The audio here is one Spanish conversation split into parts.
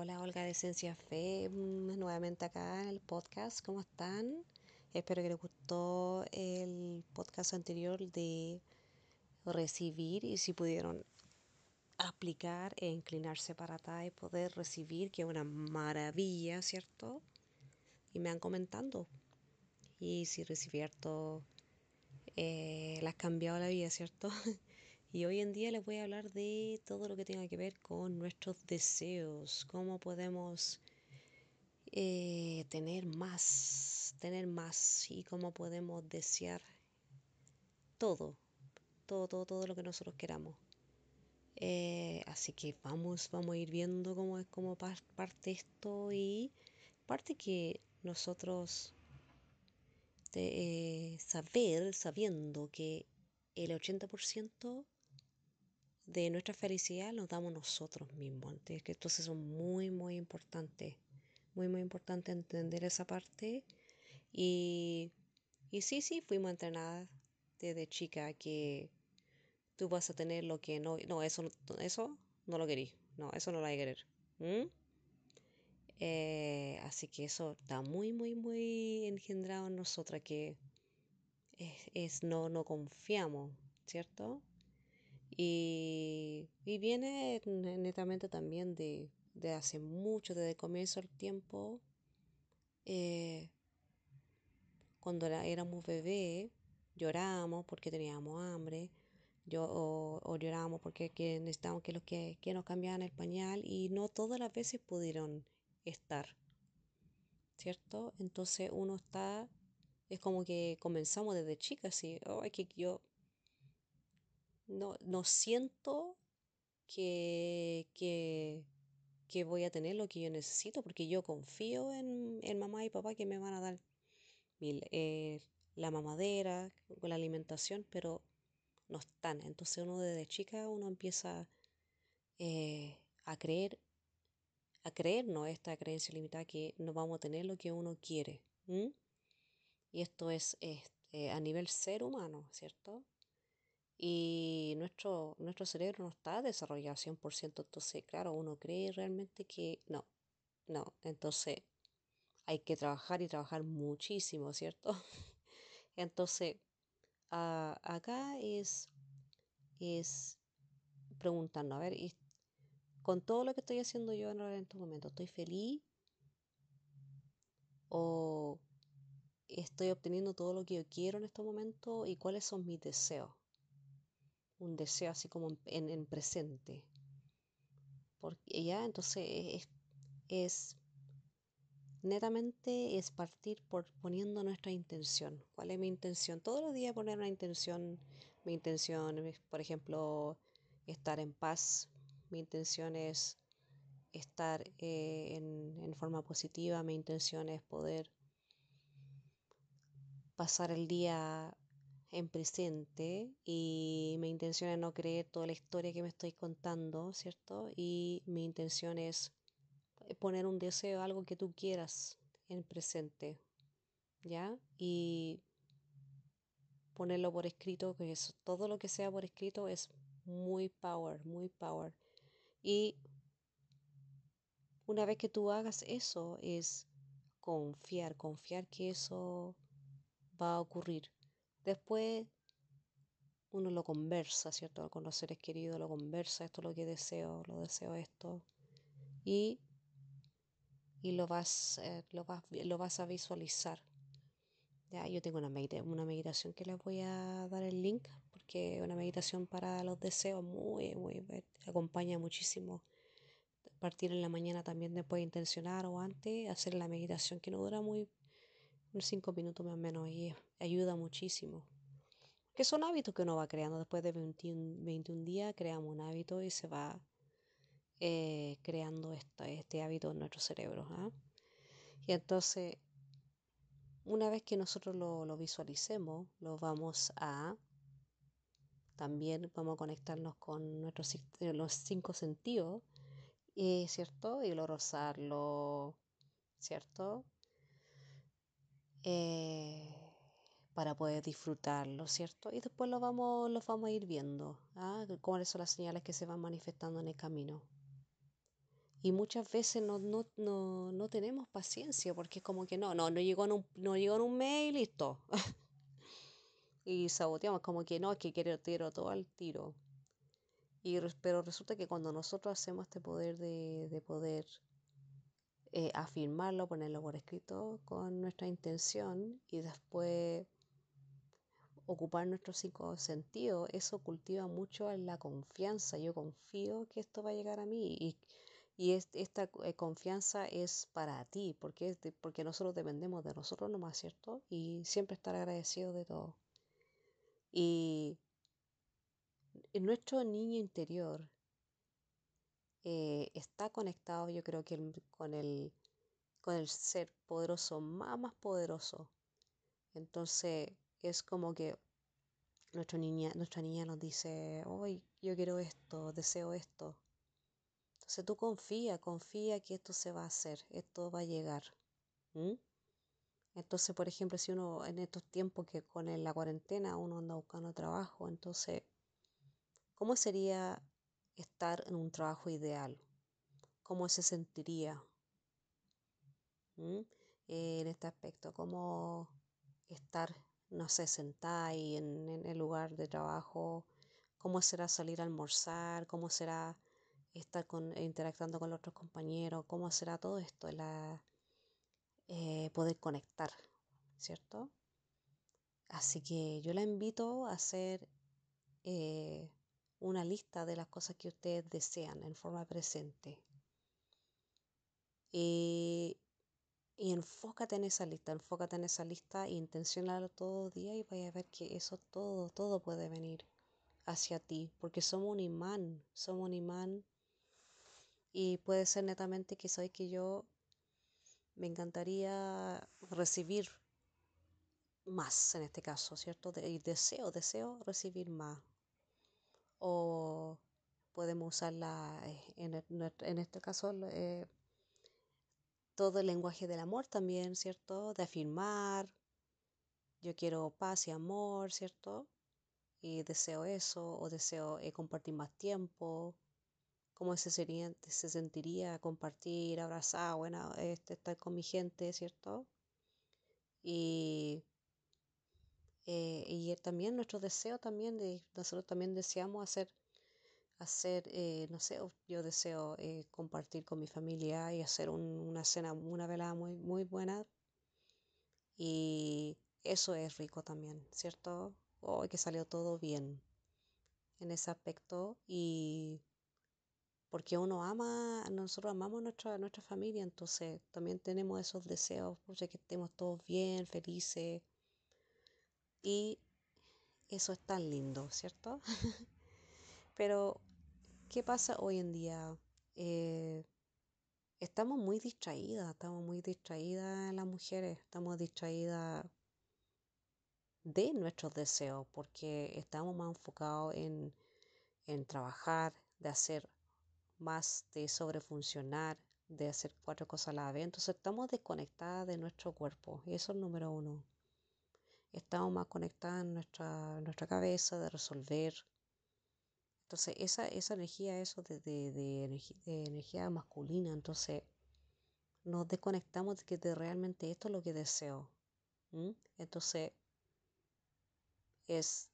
Hola Olga de Esencia Fe, mm, nuevamente acá en el podcast. ¿Cómo están? Espero que les gustó el podcast anterior de recibir y si pudieron aplicar e inclinarse para atrás y poder recibir, que es una maravilla, ¿cierto? Y me han comentando. Y si recibierto eh, las cambiado la vida, ¿cierto? Y hoy en día les voy a hablar de todo lo que tenga que ver con nuestros deseos, cómo podemos eh, tener más, tener más y cómo podemos desear todo, todo, todo, todo lo que nosotros queramos. Eh, así que vamos, vamos a ir viendo cómo es cómo parte esto y parte que nosotros de, eh, saber, sabiendo que el 80% de nuestra felicidad nos damos nosotros mismos. Entonces, son muy, muy importante. Muy, muy importante entender esa parte. Y, y sí, sí, fuimos entrenadas desde chica que tú vas a tener lo que no... No, eso, eso no lo querís. No, eso no lo hay que querer. Eh, así que eso está muy, muy, muy engendrado en nosotras que es, es no, no confiamos, ¿cierto? Y, viene netamente también de, hace mucho, desde el comienzo del tiempo, eh, cuando éramos bebés, llorábamos porque teníamos hambre, yo, o, llorábamos porque necesitábamos que, los que, que nos cambiaran el pañal y no todas las veces pudieron estar, ¿cierto? Entonces uno está, es como que comenzamos desde chica, así, oh, es que yo no, no siento que, que, que, voy a tener lo que yo necesito, porque yo confío en, mamá y papá que me van a dar eh, la mamadera, la alimentación, pero no están. Entonces uno desde chica uno empieza eh, a creer, a creer, no esta creencia limitada que no vamos a tener lo que uno quiere. Y esto es este, a nivel ser humano, ¿cierto? Y nuestro, nuestro cerebro no está desarrollado 100%, entonces, claro, uno cree realmente que no, no, entonces hay que trabajar y trabajar muchísimo, ¿cierto? Entonces, acá es, es preguntando, a ver, con todo lo que estoy haciendo yo en este momento, ¿estoy feliz? ¿O estoy obteniendo todo lo que yo quiero en este momento? ¿Y cuáles son mis deseos? Un deseo así como en, presente. Porque ya entonces es, netamente es partir por poniendo nuestra intención. ¿Cuál es mi intención? Todos los días poner una intención. Mi intención es, por ejemplo, estar en paz. Mi intención es estar eh, en, en forma positiva. Mi intención es poder pasar el día en presente y mi intención es no creer toda la historia que me estoy contando, ¿cierto? Y mi intención es poner un deseo, algo que tú quieras en presente, ¿ya? Y ponerlo por escrito, que todo lo que sea por escrito es muy power, muy power. Y una vez que tú hagas eso, es confiar, confiar que eso va a ocurrir. Después uno lo conversa, ¿cierto? Con los seres queridos lo conversa, esto es lo que deseo, lo deseo esto. Y, y lo, vas, eh, lo, vas, lo vas a visualizar. Ya, yo tengo una, una meditación que les voy a dar el link, porque una meditación para los deseos muy, muy, acompaña muchísimo. Partir en la mañana también después de intencionar o antes, hacer la meditación que no dura muy, 5 minutos más o menos y ayuda muchísimo. Que son hábitos que uno va creando. Después de 21, días creamos un hábito y se va eh, creando este hábito en nuestro cerebro. ¿ah? Y entonces, una vez que nosotros lo, visualicemos, lo vamos a también vamos a conectarnos con nuestros los cinco sentidos, ¿cierto? Y lo rozarlo, ¿cierto? Eh, para poder disfrutarlo, ¿cierto? Y después lo vamos, lo vamos a ir viendo, ¿ah? cuáles son las señales que se van manifestando en el camino. Y muchas veces no, no, no, no tenemos paciencia porque es como que no, no, no llegó en un, no llegó en un mail y listo. y saboteamos como que no, es que quiero tiro todo al tiro. Y, pero resulta que cuando nosotros hacemos este poder de, de poder eh, afirmarlo, ponerlo por escrito con nuestra intención y después ocupar nuestros cinco sentidos, eso cultiva mucho la confianza. Yo confío que esto va a llegar a mí y, y esta eh, confianza es para ti, porque, porque nosotros dependemos de nosotros nomás, ¿cierto? Y siempre estar agradecido de todo. Y nuestro niño interior eh, está conectado, yo creo que con el, con el ser poderoso, más, más poderoso. Entonces es como que nuestra niña, nuestra niña nos dice, hoy yo quiero esto, deseo esto. Entonces tú confía, confía que esto se va a hacer, esto va a llegar. Entonces, por ejemplo, si uno en estos tiempos que con la cuarentena uno anda buscando trabajo, entonces, ¿cómo sería estar en un trabajo ideal? ¿Cómo se sentiría en este aspecto? ¿Cómo estar, no sé, sentada ahí en, el lugar de trabajo? ¿Cómo será salir a almorzar? ¿Cómo será estar con, interactuando con otros compañeros? ¿Cómo será todo esto? La, eh, poder conectar, ¿cierto? Así que yo la invito a hacer eh, una lista de las cosas que ustedes desean en forma presente. Y, y enfócate en esa lista, enfócate en esa lista e intencionalo todo día y vaya a ver que eso todo, todo puede venir hacia ti, porque somos un imán, somos un imán y puede ser netamente que soy que yo me encantaría recibir más en este caso, ¿cierto? y deseo, deseo recibir más. O podemos usarla eh, en, en este caso eh, todo el lenguaje del amor también, ¿cierto? De afirmar, yo quiero paz y amor, ¿cierto? Y deseo eso, o deseo eh, compartir más tiempo, cómo se sentiría compartir, abrazar, bueno, este, estar con mi gente, ¿cierto? Y, eh, y también nuestro deseo también, de, nosotros también deseamos hacer, hacer eh, no sé, yo deseo eh, compartir con mi familia y hacer una cena, una velada muy, muy buena. Y eso es rico también, ¿cierto? Hoy que salió todo bien en ese aspecto y porque uno ama, nosotros amamos nuestra, nuestra familia, entonces también tenemos esos deseos, pues, que estemos todos bien, felices. Y eso es tan lindo, ¿cierto? Pero, ¿qué pasa hoy en día? Eh, estamos muy distraídas, estamos muy distraídas las mujeres, estamos distraídas de nuestros deseos, porque estamos más enfocados en, en trabajar, de hacer más de sobrefuncionar, de hacer cuatro cosas a la vez. Entonces estamos desconectadas de nuestro cuerpo. Y eso es número uno. Estamos más conectadas en nuestra, nuestra cabeza, de resolver. Entonces esa, esa energía, eso de, de, energía, masculina, entonces nos desconectamos de que de realmente esto es lo que deseo. Entonces es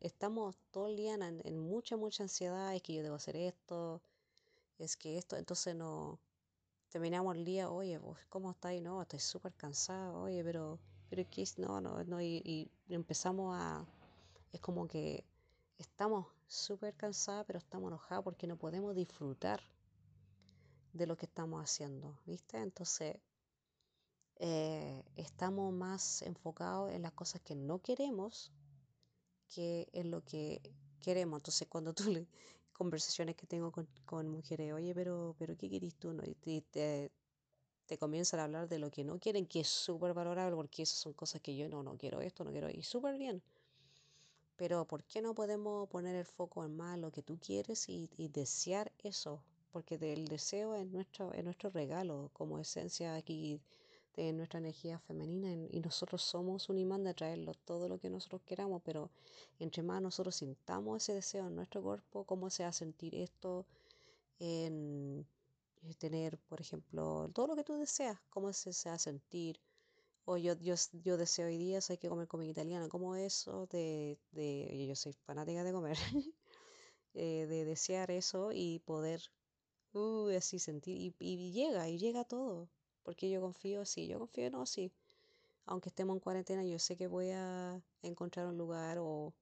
estamos todo el día en, mucha, mucha ansiedad, es que yo debo hacer esto, es que esto, entonces no terminamos el día, oye, ¿cómo estáis? No, estoy súper cansado, oye, pero, pero ¿qué es? No, no, no, y, y empezamos a, es como que estamos súper cansados, pero estamos enojados porque no podemos disfrutar de lo que estamos haciendo, ¿viste? Entonces, eh, estamos más enfocados en las cosas que no queremos que es lo que queremos. Entonces, cuando tú le, conversaciones que tengo con, con mujeres, oye, pero, pero ¿qué querís tú? No? Y te comienzan a hablar de lo que no quieren, que es súper valorable, porque esas son cosas que yo no, no quiero esto, no quiero, y súper bien. Pero ¿por qué no podemos poner el foco en más lo que tú quieres y, y desear eso? Porque el deseo es nuestro, es nuestro regalo como esencia aquí de nuestra energía femenina y nosotros somos un imán de atraerlo todo lo que nosotros queramos, pero entre más nosotros sintamos ese deseo en nuestro cuerpo, cómo se va a sentir esto, en tener, por ejemplo, todo lo que tú deseas, cómo se desea sentir. O yo, yo, yo deseo hoy día, hay que comer comida italiana, como eso de, de, yo soy fanática de comer, eh, de desear eso y poder uh, así sentir, y, y, llega, y llega todo, porque yo confío, sí, yo confío, no, sí, aunque estemos en cuarentena, yo sé que voy a encontrar un lugar o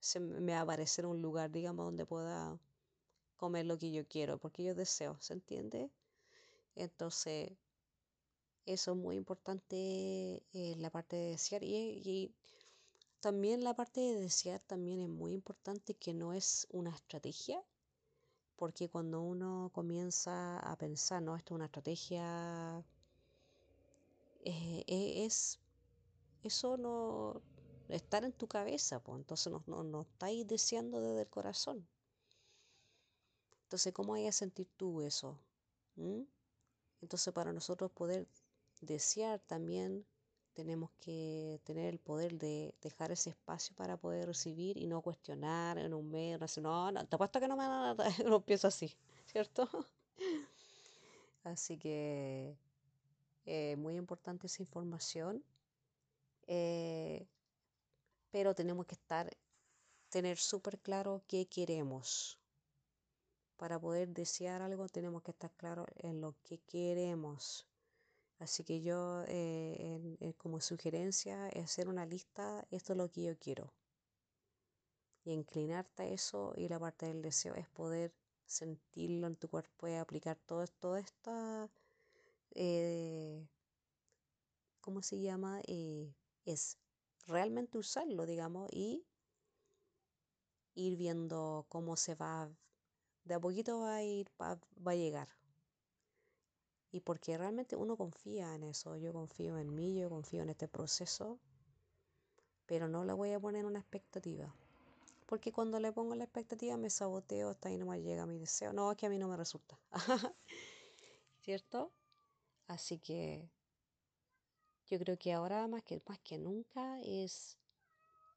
se me va a aparecer un lugar, digamos, donde pueda comer lo que yo quiero, porque yo deseo, ¿se entiende? Entonces, eso es muy importante en la parte de desear y, también la parte de desear también es muy importante que no es una estrategia, porque cuando uno comienza a pensar, no, esto es una estrategia, eh, eh, es, eso no, estar en tu cabeza, pues entonces no, no, no estáis deseando desde el corazón. Entonces, ¿cómo hay a sentir tú eso? ¿Mm? Entonces, para nosotros poder desear también tenemos que tener el poder de dejar ese espacio para poder recibir y no cuestionar en un mes, no, no, te apuesto que no me nada, no empiezo así, ¿cierto? Así que eh, muy importante esa información, eh, pero tenemos que estar, tener súper claro qué queremos, para poder desear algo tenemos que estar claros en lo que queremos. Así que yo eh, como sugerencia es hacer una lista, esto es lo que yo quiero. Y inclinarte a eso y la parte del deseo es poder sentirlo en tu cuerpo y aplicar todo, esto esta, eh, ¿cómo se llama? Eh, es realmente usarlo, digamos, y ir viendo cómo se va de a poquito va a ir, va, a llegar. Y porque realmente uno confía en eso, yo confío en mí, yo confío en este proceso, pero no le voy a poner una expectativa. Porque cuando le pongo la expectativa me saboteo, hasta ahí no me llega mi deseo. No, es que a mí no me resulta. ¿Cierto? Así que yo creo que ahora más que, más que nunca es,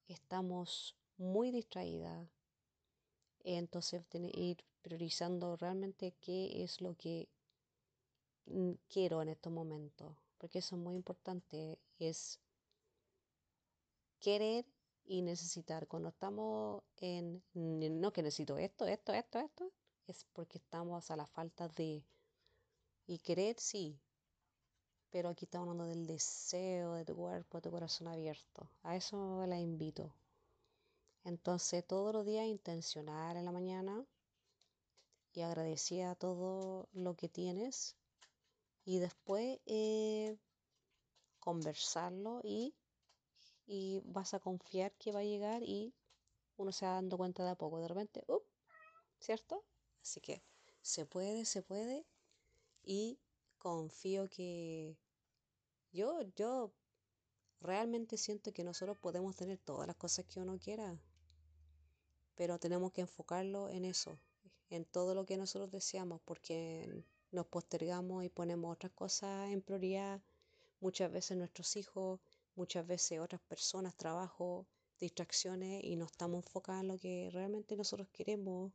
estamos muy distraídas. Entonces, ir priorizando realmente qué es lo que mm, quiero en estos momentos, porque eso es muy importante, es querer y necesitar. Cuando estamos en, no que necesito esto, esto, esto, esto, es porque estamos a la falta de, y querer sí, pero aquí estamos hablando del deseo de tu cuerpo, de tu corazón abierto. A eso la invito. Entonces, todos los días intencionar en la mañana y agradecida a todo lo que tienes y después eh, conversarlo y, y, vas a confiar que va a llegar y uno se va dando cuenta de a poco, de repente, ¿cierto? Así que se puede, se puede y confío que yo, yo realmente siento que nosotros podemos tener todas las cosas que uno quiera, pero tenemos que enfocarlo en eso, en todo lo que nosotros deseamos, porque nos postergamos y ponemos otras cosas en prioridad, muchas veces nuestros hijos, muchas veces otras personas, trabajo, distracciones, y no estamos enfocados en lo que realmente nosotros queremos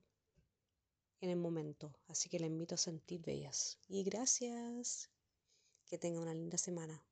en el momento. Así que le invito a sentir bellas. Y gracias. Que tenga una linda semana.